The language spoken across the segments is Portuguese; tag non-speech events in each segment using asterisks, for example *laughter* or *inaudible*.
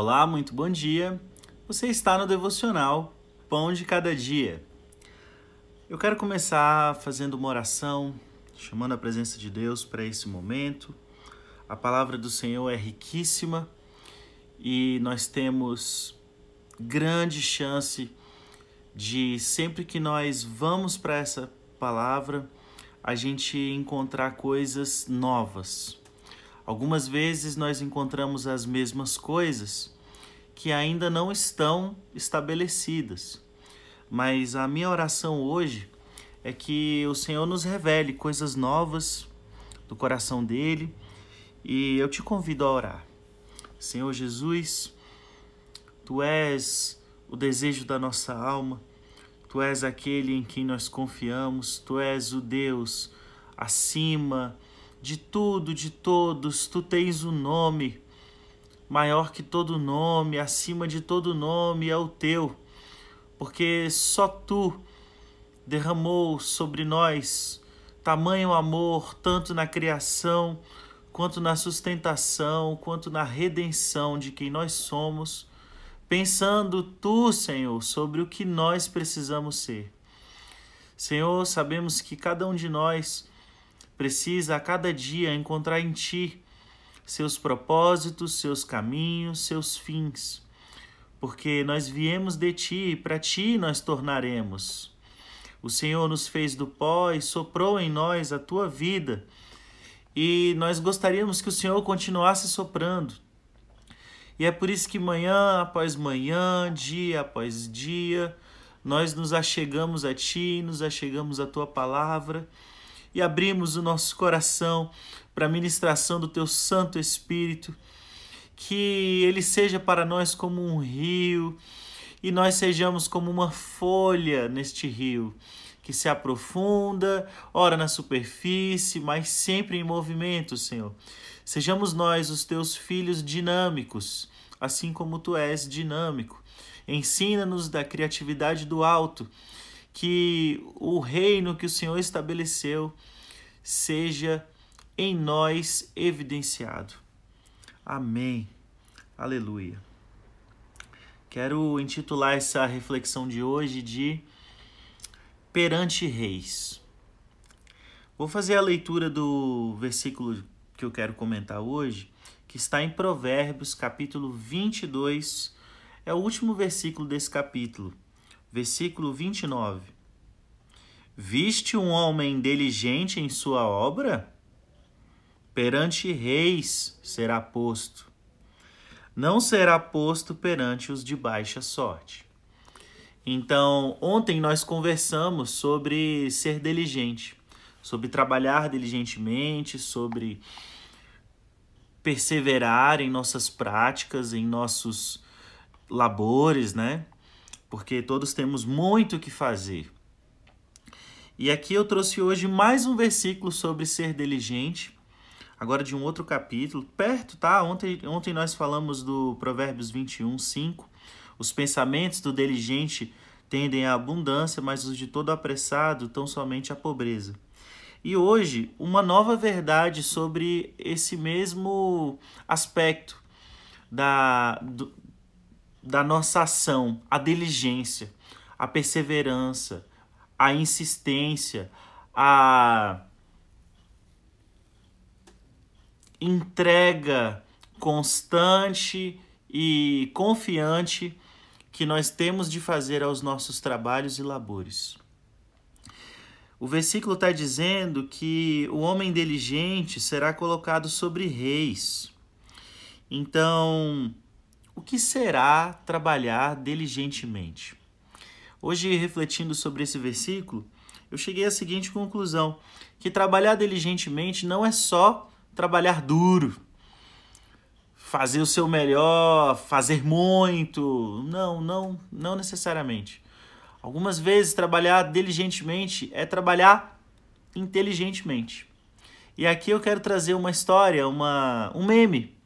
Olá, muito bom dia. Você está no devocional Pão de Cada Dia. Eu quero começar fazendo uma oração, chamando a presença de Deus para esse momento. A palavra do Senhor é riquíssima e nós temos grande chance de sempre que nós vamos para essa palavra, a gente encontrar coisas novas Algumas vezes nós encontramos as mesmas coisas que ainda não estão estabelecidas. Mas a minha oração hoje é que o Senhor nos revele coisas novas do coração dele e eu te convido a orar. Senhor Jesus, tu és o desejo da nossa alma, tu és aquele em quem nós confiamos, tu és o Deus acima de tudo, de todos, tu tens o um nome. Maior que todo nome, acima de todo nome é o teu, porque só tu derramou sobre nós tamanho amor, tanto na criação, quanto na sustentação, quanto na redenção de quem nós somos, pensando tu, Senhor, sobre o que nós precisamos ser. Senhor, sabemos que cada um de nós precisa a cada dia encontrar em Ti seus propósitos, seus caminhos, seus fins. Porque nós viemos de Ti e para Ti nós tornaremos. O Senhor nos fez do pó e soprou em nós a Tua vida. E nós gostaríamos que o Senhor continuasse soprando. E é por isso que manhã após manhã, dia após dia, nós nos achegamos a Ti, nos achegamos à Tua palavra e abrimos o nosso coração para a ministração do Teu Santo Espírito, que ele seja para nós como um rio e nós sejamos como uma folha neste rio que se aprofunda, ora na superfície, mas sempre em movimento, Senhor. Sejamos nós os teus filhos dinâmicos, assim como tu és dinâmico. Ensina-nos da criatividade do alto que o reino que o Senhor estabeleceu seja em nós evidenciado. Amém. Aleluia. Quero intitular essa reflexão de hoje de Perante Reis. Vou fazer a leitura do versículo que eu quero comentar hoje, que está em Provérbios, capítulo 22. É o último versículo desse capítulo versículo 29. Viste um homem diligente em sua obra? Perante reis será posto. Não será posto perante os de baixa sorte. Então, ontem nós conversamos sobre ser diligente, sobre trabalhar diligentemente, sobre perseverar em nossas práticas, em nossos labores, né? Porque todos temos muito que fazer. E aqui eu trouxe hoje mais um versículo sobre ser diligente, agora de um outro capítulo, perto, tá? Ontem, ontem nós falamos do Provérbios 21, 5. Os pensamentos do diligente tendem à abundância, mas os de todo apressado tão somente à pobreza. E hoje, uma nova verdade sobre esse mesmo aspecto da, da nossa ação, a diligência, a perseverança, a insistência, a entrega constante e confiante que nós temos de fazer aos nossos trabalhos e labores. O versículo está dizendo que o homem diligente será colocado sobre reis. Então, o que será trabalhar diligentemente? Hoje, refletindo sobre esse versículo, eu cheguei à seguinte conclusão: que trabalhar diligentemente não é só trabalhar duro, fazer o seu melhor, fazer muito. Não, não, não necessariamente. Algumas vezes trabalhar diligentemente é trabalhar inteligentemente. E aqui eu quero trazer uma história, uma, um meme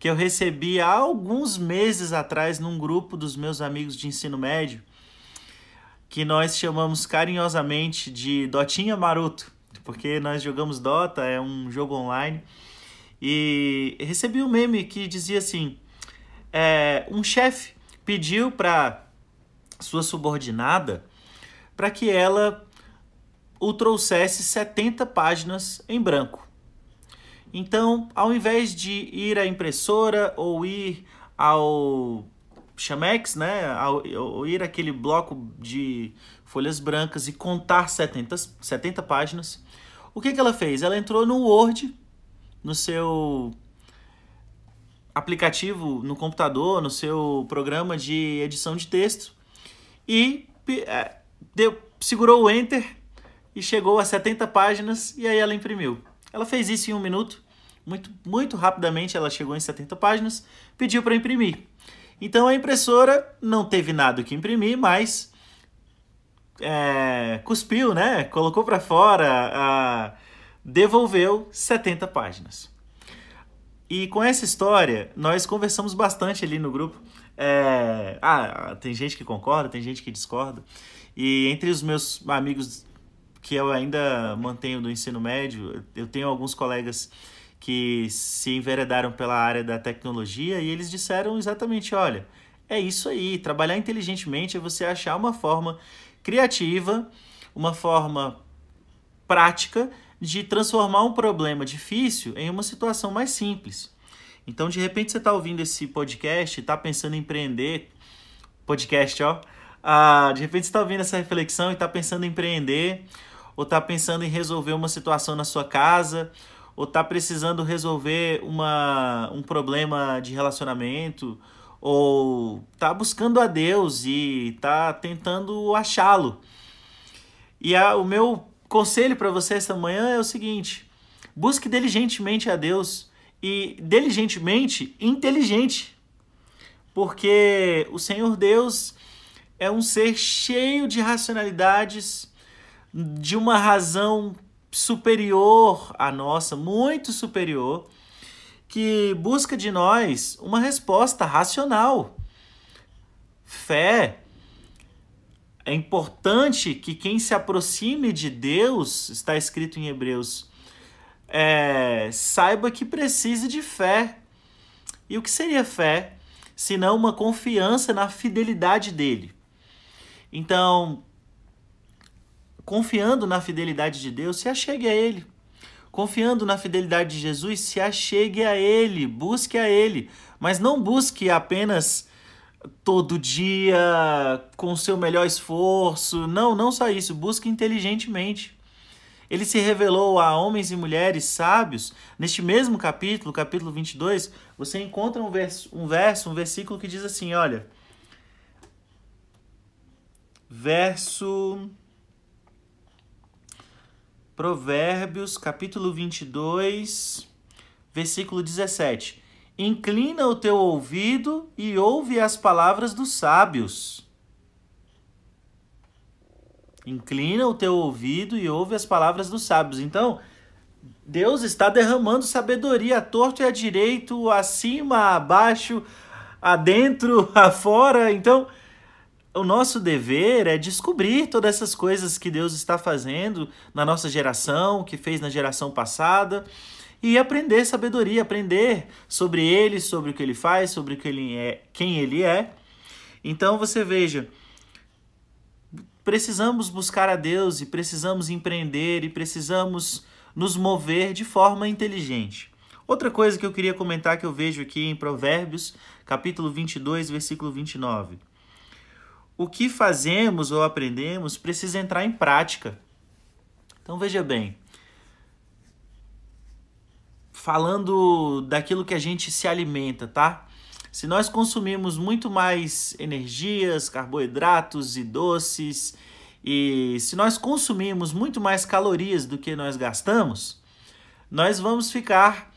que eu recebi há alguns meses atrás num grupo dos meus amigos de ensino médio, que nós chamamos carinhosamente de Dotinha Maroto, porque nós jogamos Dota, é um jogo online. E recebi um meme que dizia assim: é, um chefe pediu para sua subordinada para que ela o trouxesse 70 páginas em branco. Então, ao invés de ir à impressora ou ir ao Chamex, né, ao, ou ir aquele bloco de folhas brancas e contar 70, 70 páginas, o que, que ela fez? Ela entrou no Word, no seu aplicativo no computador, no seu programa de edição de texto e é, deu, segurou o Enter e chegou a 70 páginas e aí ela imprimiu. Ela fez isso em um minuto, muito, muito rapidamente ela chegou em 70 páginas, pediu para imprimir. Então a impressora não teve nada que imprimir, mas é, cuspiu, né? Colocou para fora, a, devolveu 70 páginas. E com essa história, nós conversamos bastante ali no grupo. É, ah, tem gente que concorda, tem gente que discorda. E entre os meus amigos que eu ainda mantenho do ensino médio, eu tenho alguns colegas que se enveredaram pela área da tecnologia e eles disseram exatamente: olha, é isso aí, trabalhar inteligentemente é você achar uma forma criativa, uma forma prática de transformar um problema difícil em uma situação mais simples. Então, de repente, você está ouvindo esse podcast, está pensando em empreender, podcast, ó. Ah, de repente, você está ouvindo essa reflexão e está pensando em empreender, ou está pensando em resolver uma situação na sua casa, ou está precisando resolver uma, um problema de relacionamento, ou está buscando a Deus e está tentando achá-lo. E a, o meu conselho para você esta manhã é o seguinte: busque diligentemente a Deus e diligentemente inteligente, porque o Senhor Deus é um ser cheio de racionalidades, de uma razão superior à nossa, muito superior, que busca de nós uma resposta racional. Fé é importante que quem se aproxime de Deus, está escrito em Hebreus, é, saiba que precise de fé. E o que seria fé? Senão uma confiança na fidelidade dele. Então, confiando na fidelidade de Deus, se achegue a Ele. Confiando na fidelidade de Jesus, se achegue a Ele, busque a Ele. Mas não busque apenas todo dia com seu melhor esforço. Não, não só isso, busque inteligentemente. Ele se revelou a homens e mulheres sábios. Neste mesmo capítulo, capítulo 22, você encontra um verso, um verso, um versículo que diz assim, olha, verso Provérbios, capítulo 22, versículo 17. Inclina o teu ouvido e ouve as palavras dos sábios. Inclina o teu ouvido e ouve as palavras dos sábios. Então, Deus está derramando sabedoria a torto e a direito, acima, abaixo, adentro, *laughs* afora. Então, o nosso dever é descobrir todas essas coisas que Deus está fazendo na nossa geração, que fez na geração passada e aprender sabedoria, aprender sobre ele, sobre o que ele faz, sobre que ele é, quem ele é. Então você veja, precisamos buscar a Deus e precisamos empreender e precisamos nos mover de forma inteligente. Outra coisa que eu queria comentar que eu vejo aqui em Provérbios, capítulo 22, versículo 29. O que fazemos ou aprendemos precisa entrar em prática. Então veja bem, falando daquilo que a gente se alimenta, tá? Se nós consumimos muito mais energias, carboidratos e doces, e se nós consumimos muito mais calorias do que nós gastamos, nós vamos ficar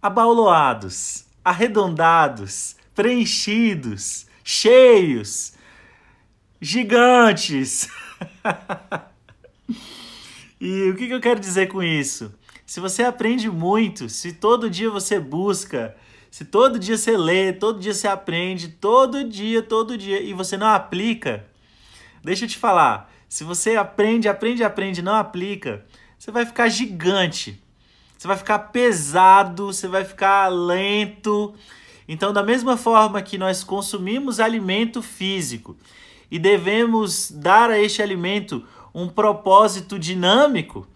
abauloados, arredondados, preenchidos, cheios, gigantes. e o que eu quero dizer com isso? Se você aprende muito, se todo dia você busca, se todo dia você lê, todo dia você aprende, todo dia, todo dia, e você não aplica, deixa eu te falar, se você aprende, aprende, aprende, não aplica, você vai ficar gigante, você vai ficar pesado, você vai ficar lento, Então, da mesma forma que nós consumimos alimento físico e devemos dar a este alimento um propósito dinâmico,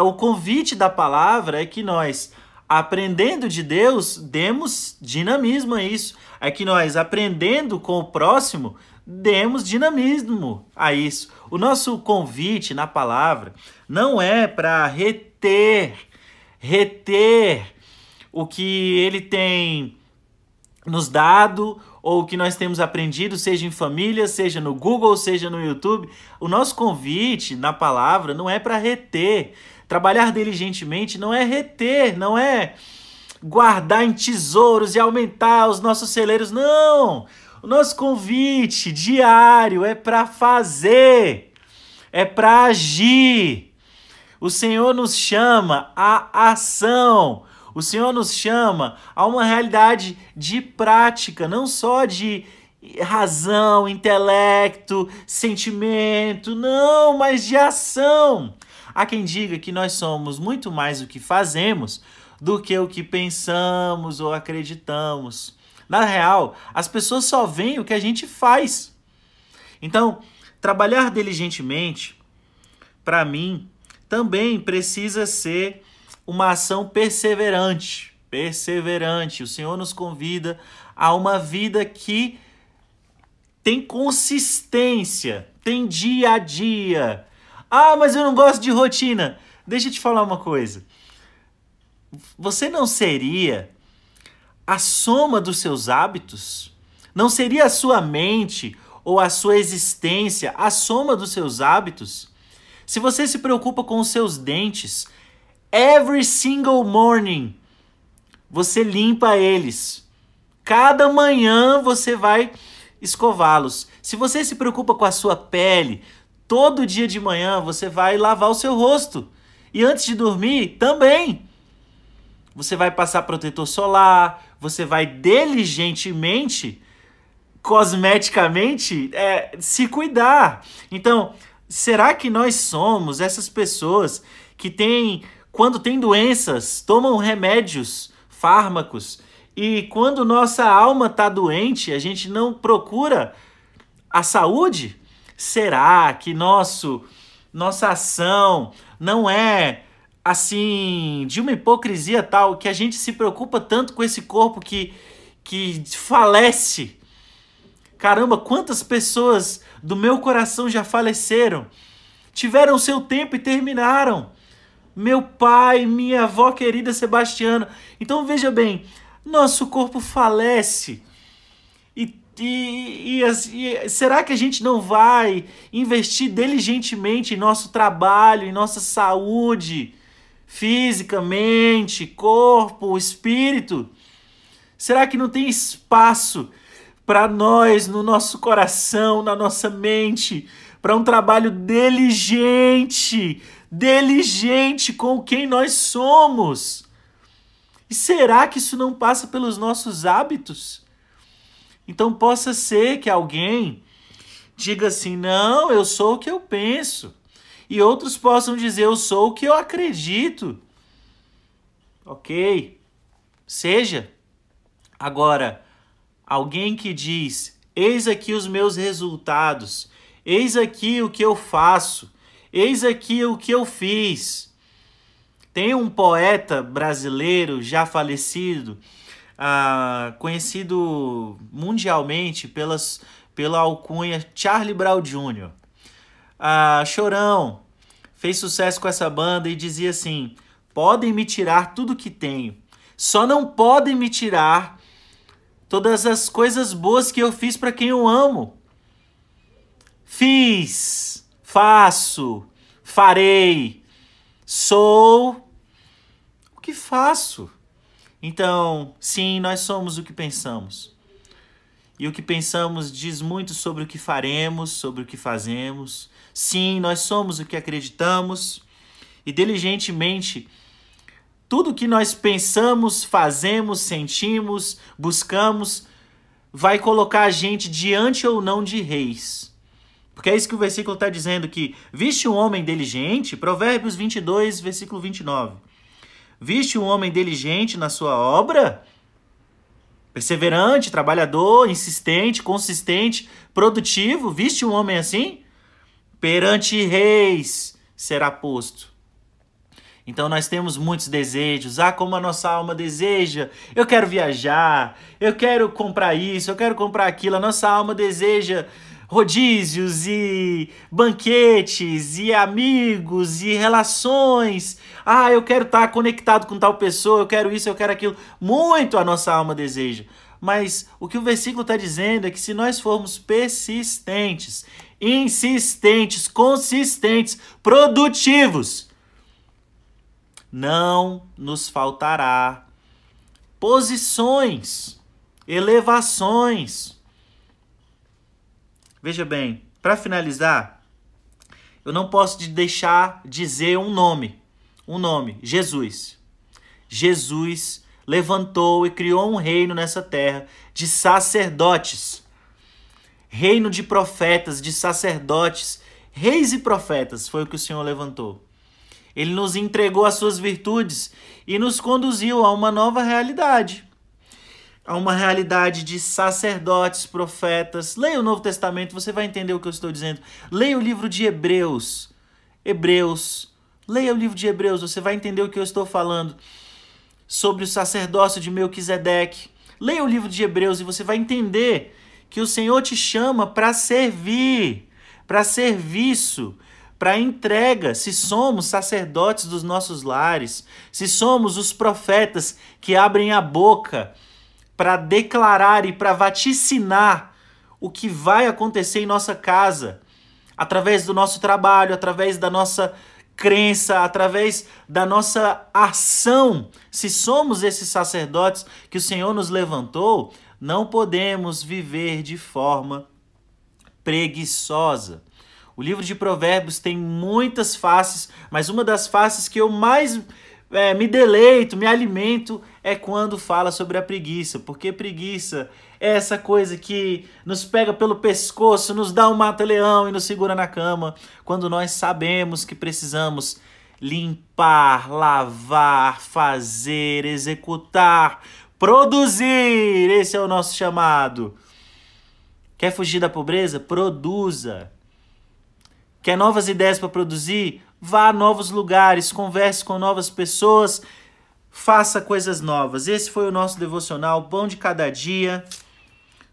o convite da palavra é que nós, aprendendo de Deus, demos dinamismo a isso. É que nós, aprendendo com o próximo, demos dinamismo a isso. O nosso convite na palavra não é para reter, reter o que ele tem nos dado ou o que nós temos aprendido, seja em família, seja no Google, seja no YouTube. O nosso convite na palavra não é para reter. Trabalhar diligentemente não é reter, não é guardar em tesouros e aumentar os nossos celeiros. Não! O nosso convite diário é para fazer, é para agir. O Senhor nos chama à ação. O Senhor nos chama a uma realidade de prática, não só de razão, intelecto, sentimento, não, mas de ação. Há quem diga que nós somos muito mais o que fazemos do que o que pensamos ou acreditamos. Na real, as pessoas só veem o que a gente faz. Então, trabalhar diligentemente, para mim, também precisa ser uma ação perseverante. Perseverante. O Senhor nos convida a uma vida que tem consistência, tem dia a dia. Ah, mas eu não gosto de rotina. Deixa eu te falar uma coisa. Você não seria a soma dos seus hábitos? Não seria a sua mente ou a sua existência a soma dos seus hábitos? Se você se preocupa com os seus dentes, Every single morning você limpa eles. Cada manhã você vai escová-los. Se você se preocupa com a sua pele, todo dia de manhã você vai lavar o seu rosto. E antes de dormir, também. Você vai passar protetor solar, você vai diligentemente, cosmeticamente, é, se cuidar. Então, será que nós somos essas pessoas que têm quando tem doenças, tomam remédios, fármacos, e quando nossa alma está doente, a gente não procura a saúde? Será que nosso nossa ação não é assim de uma hipocrisia tal que a gente se preocupa tanto com esse corpo que que falece? Caramba, quantas pessoas do meu coração já faleceram? Tiveram seu tempo e terminaram meu pai, minha avó querida Sebastiana. Então veja bem, nosso corpo falece. E, e, e, e, será que a gente não vai investir diligentemente em nosso trabalho, em nossa saúde física, mente, corpo, espírito? Será que não tem espaço para nós no nosso coração, na nossa mente, para um trabalho diligente, diligente com quem nós somos. E será que isso não passa pelos nossos hábitos? Então possa ser que alguém diga assim: não, eu sou o que eu penso. E outros possam dizer: eu sou o que eu acredito. Ok, seja. Agora, alguém que diz: eis aqui os meus resultados, eis aqui o que eu faço, Eis aqui o que eu fiz. Tem um poeta brasileiro já falecido, ah, conhecido mundialmente pelas, pela alcunha Charlie Brown Jr. Ah, Chorão fez sucesso com essa banda e dizia assim: podem me tirar tudo que tenho, só não podem me tirar todas as coisas boas que eu fiz para quem eu amo. Fiz faço, farei, sou o que faço. Então, sim, nós somos o que pensamos. E o que pensamos diz muito sobre o que faremos, sobre o que fazemos. Sim, nós somos o que acreditamos. E diligentemente, tudo que nós pensamos, fazemos, sentimos, buscamos, vai colocar a gente diante ou não de reis. Porque é isso que o versículo está dizendo que viste um homem diligente, Provérbios 22, versículo 29. Viste um homem diligente na sua obra? Perseverante, trabalhador, insistente, consistente, produtivo, viste um homem assim? Perante reis será posto. Então nós temos muitos desejos. Ah, como a nossa alma deseja. Eu quero viajar, eu quero comprar isso, eu quero comprar aquilo. A nossa alma deseja rodízios e banquetes e amigos e relações. Ah, eu quero estar conectado com tal pessoa, eu quero isso, eu quero aquilo. Muito a nossa alma deseja. Mas o que o versículo está dizendo é que se nós formos persistentes, insistentes, consistentes, produtivos, não nos faltará posições, elevações. Veja bem, para finalizar, eu não posso deixar dizer um nome, um nome, Jesus. Jesus levantou e criou um reino nessa terra de sacerdotes. Reino de profetas, de sacerdotes, reis e profetas foi o que o Senhor levantou. Ele nos entregou as suas virtudes e nos conduziu a uma nova realidade. A uma realidade de sacerdotes, profetas. Leia o Novo Testamento, você vai entender o que eu estou dizendo. Leia o livro de Hebreus. Hebreus. Leia o livro de Hebreus, você vai entender o que eu estou falando sobre o sacerdócio de Melquisedeque. Leia o livro de Hebreus e você vai entender que o Senhor te chama para servir, para serviço, para entrega, se somos sacerdotes dos nossos lares, se somos os profetas que abrem a boca para declarar e para vaticinar o que vai acontecer em nossa casa, através do nosso trabalho, através da nossa crença, através da nossa ação. Se somos esses sacerdotes que o Senhor nos levantou, não podemos viver de forma preguiçosa. O livro de Provérbios tem muitas faces, mas uma das faces que eu mais é, me deleito, me alimento, é quando fala sobre a preguiça, porque preguiça é essa coisa que nos pega pelo pescoço, nos dá um mata-leão e nos segura na cama, quando nós sabemos que precisamos limpar, lavar, fazer, executar, produzir. Esse é o nosso chamado. Quer fugir da pobreza? Produza. Quer novas ideias para produzir? Vá a novos lugares, converse com novas pessoas, faça coisas novas. Esse foi o nosso devocional Pão de Cada Dia,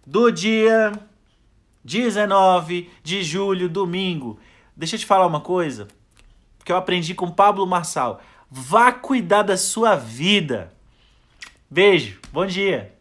do dia 19 de julho, domingo. Deixa eu te falar uma coisa que eu aprendi com Pablo Marçal. Vá cuidar da sua vida. Beijo, bom dia.